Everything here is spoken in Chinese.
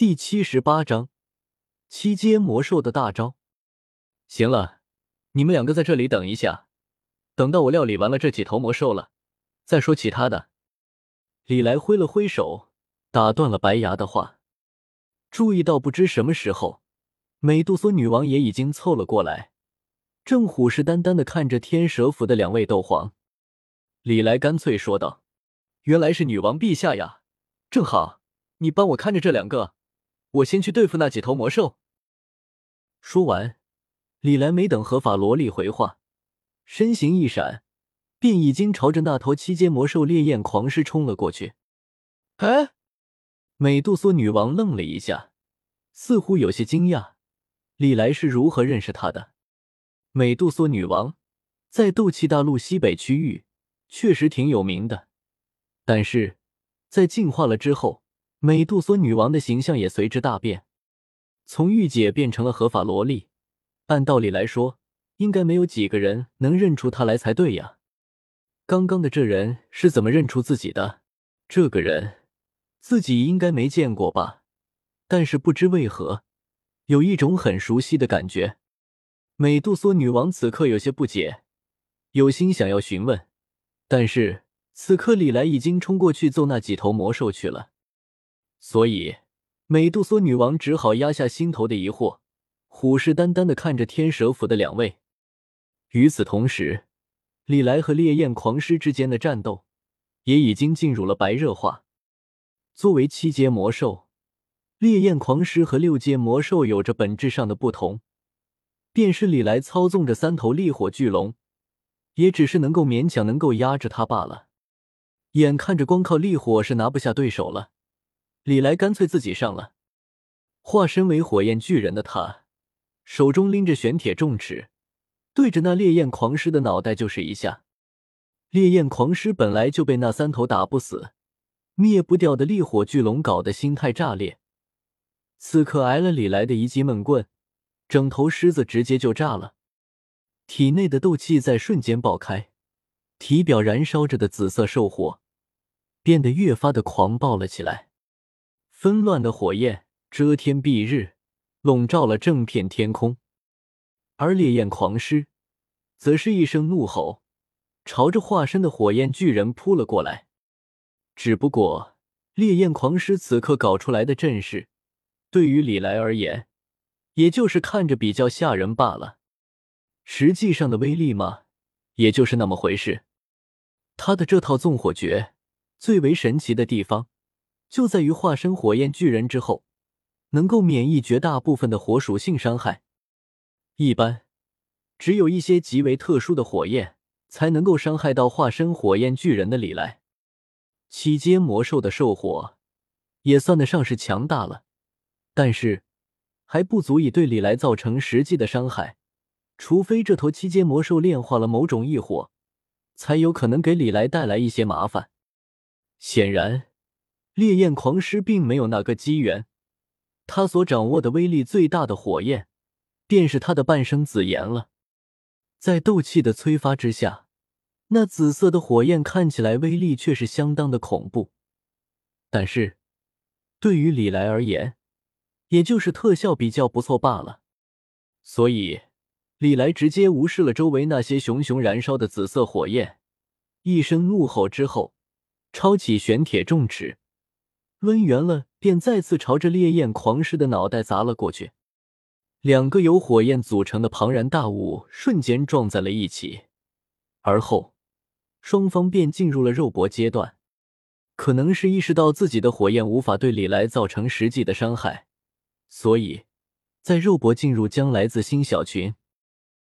第七十八章七阶魔兽的大招。行了，你们两个在这里等一下，等到我料理完了这几头魔兽了，再说其他的。李来挥了挥手，打断了白牙的话。注意到不知什么时候，美杜莎女王也已经凑了过来，正虎视眈眈的看着天蛇府的两位斗皇。李来干脆说道：“原来是女王陛下呀，正好你帮我看着这两个，我先去对付那几头魔兽。”说完，李来没等合法萝莉回话，身形一闪，便已经朝着那头七阶魔兽烈焰狂狮冲了过去。哎！美杜莎女王愣了一下，似乎有些惊讶，李来是如何认识她的？美杜莎女王在斗气大陆西北区域确实挺有名的，但是在进化了之后，美杜莎女王的形象也随之大变，从御姐变成了合法萝莉。按道理来说，应该没有几个人能认出她来才对呀。刚刚的这人是怎么认出自己的？这个人。自己应该没见过吧，但是不知为何，有一种很熟悉的感觉。美杜莎女王此刻有些不解，有心想要询问，但是此刻李来已经冲过去揍那几头魔兽去了，所以美杜莎女王只好压下心头的疑惑，虎视眈眈的看着天蛇府的两位。与此同时，李来和烈焰狂狮之间的战斗也已经进入了白热化。作为七阶魔兽，烈焰狂狮和六阶魔兽有着本质上的不同。便是李来操纵着三头烈火巨龙，也只是能够勉强能够压制他罢了。眼看着光靠烈火是拿不下对手了，李来干脆自己上了。化身为火焰巨人的他，手中拎着玄铁重尺，对着那烈焰狂狮的脑袋就是一下。烈焰狂狮本来就被那三头打不死。灭不掉的烈火巨龙搞得心态炸裂，此刻挨了李来的一记闷棍，整头狮子直接就炸了，体内的斗气在瞬间爆开，体表燃烧着的紫色兽火变得越发的狂暴了起来，纷乱的火焰遮天蔽日，笼罩了整片天空，而烈焰狂狮则是一声怒吼，朝着化身的火焰巨人扑了过来。只不过，烈焰狂狮此刻搞出来的阵势，对于李来而言，也就是看着比较吓人罢了。实际上的威力嘛，也就是那么回事。他的这套纵火诀最为神奇的地方，就在于化身火焰巨人之后，能够免疫绝大部分的火属性伤害。一般，只有一些极为特殊的火焰，才能够伤害到化身火焰巨人的李来。七阶魔兽的兽火也算得上是强大了，但是还不足以对李来造成实际的伤害。除非这头七阶魔兽炼化了某种异火，才有可能给李来带来一些麻烦。显然，烈焰狂狮并没有那个机缘。他所掌握的威力最大的火焰，便是他的半生紫炎了。在斗气的催发之下。那紫色的火焰看起来威力却是相当的恐怖，但是对于李来而言，也就是特效比较不错罢了。所以李来直接无视了周围那些熊熊燃烧的紫色火焰，一声怒吼之后，抄起玄铁重尺，抡圆了便再次朝着烈焰狂狮的脑袋砸了过去。两个由火焰组成的庞然大物瞬间撞在了一起，而后。双方便进入了肉搏阶段，可能是意识到自己的火焰无法对李来造成实际的伤害，所以，在肉搏进入将来自星小群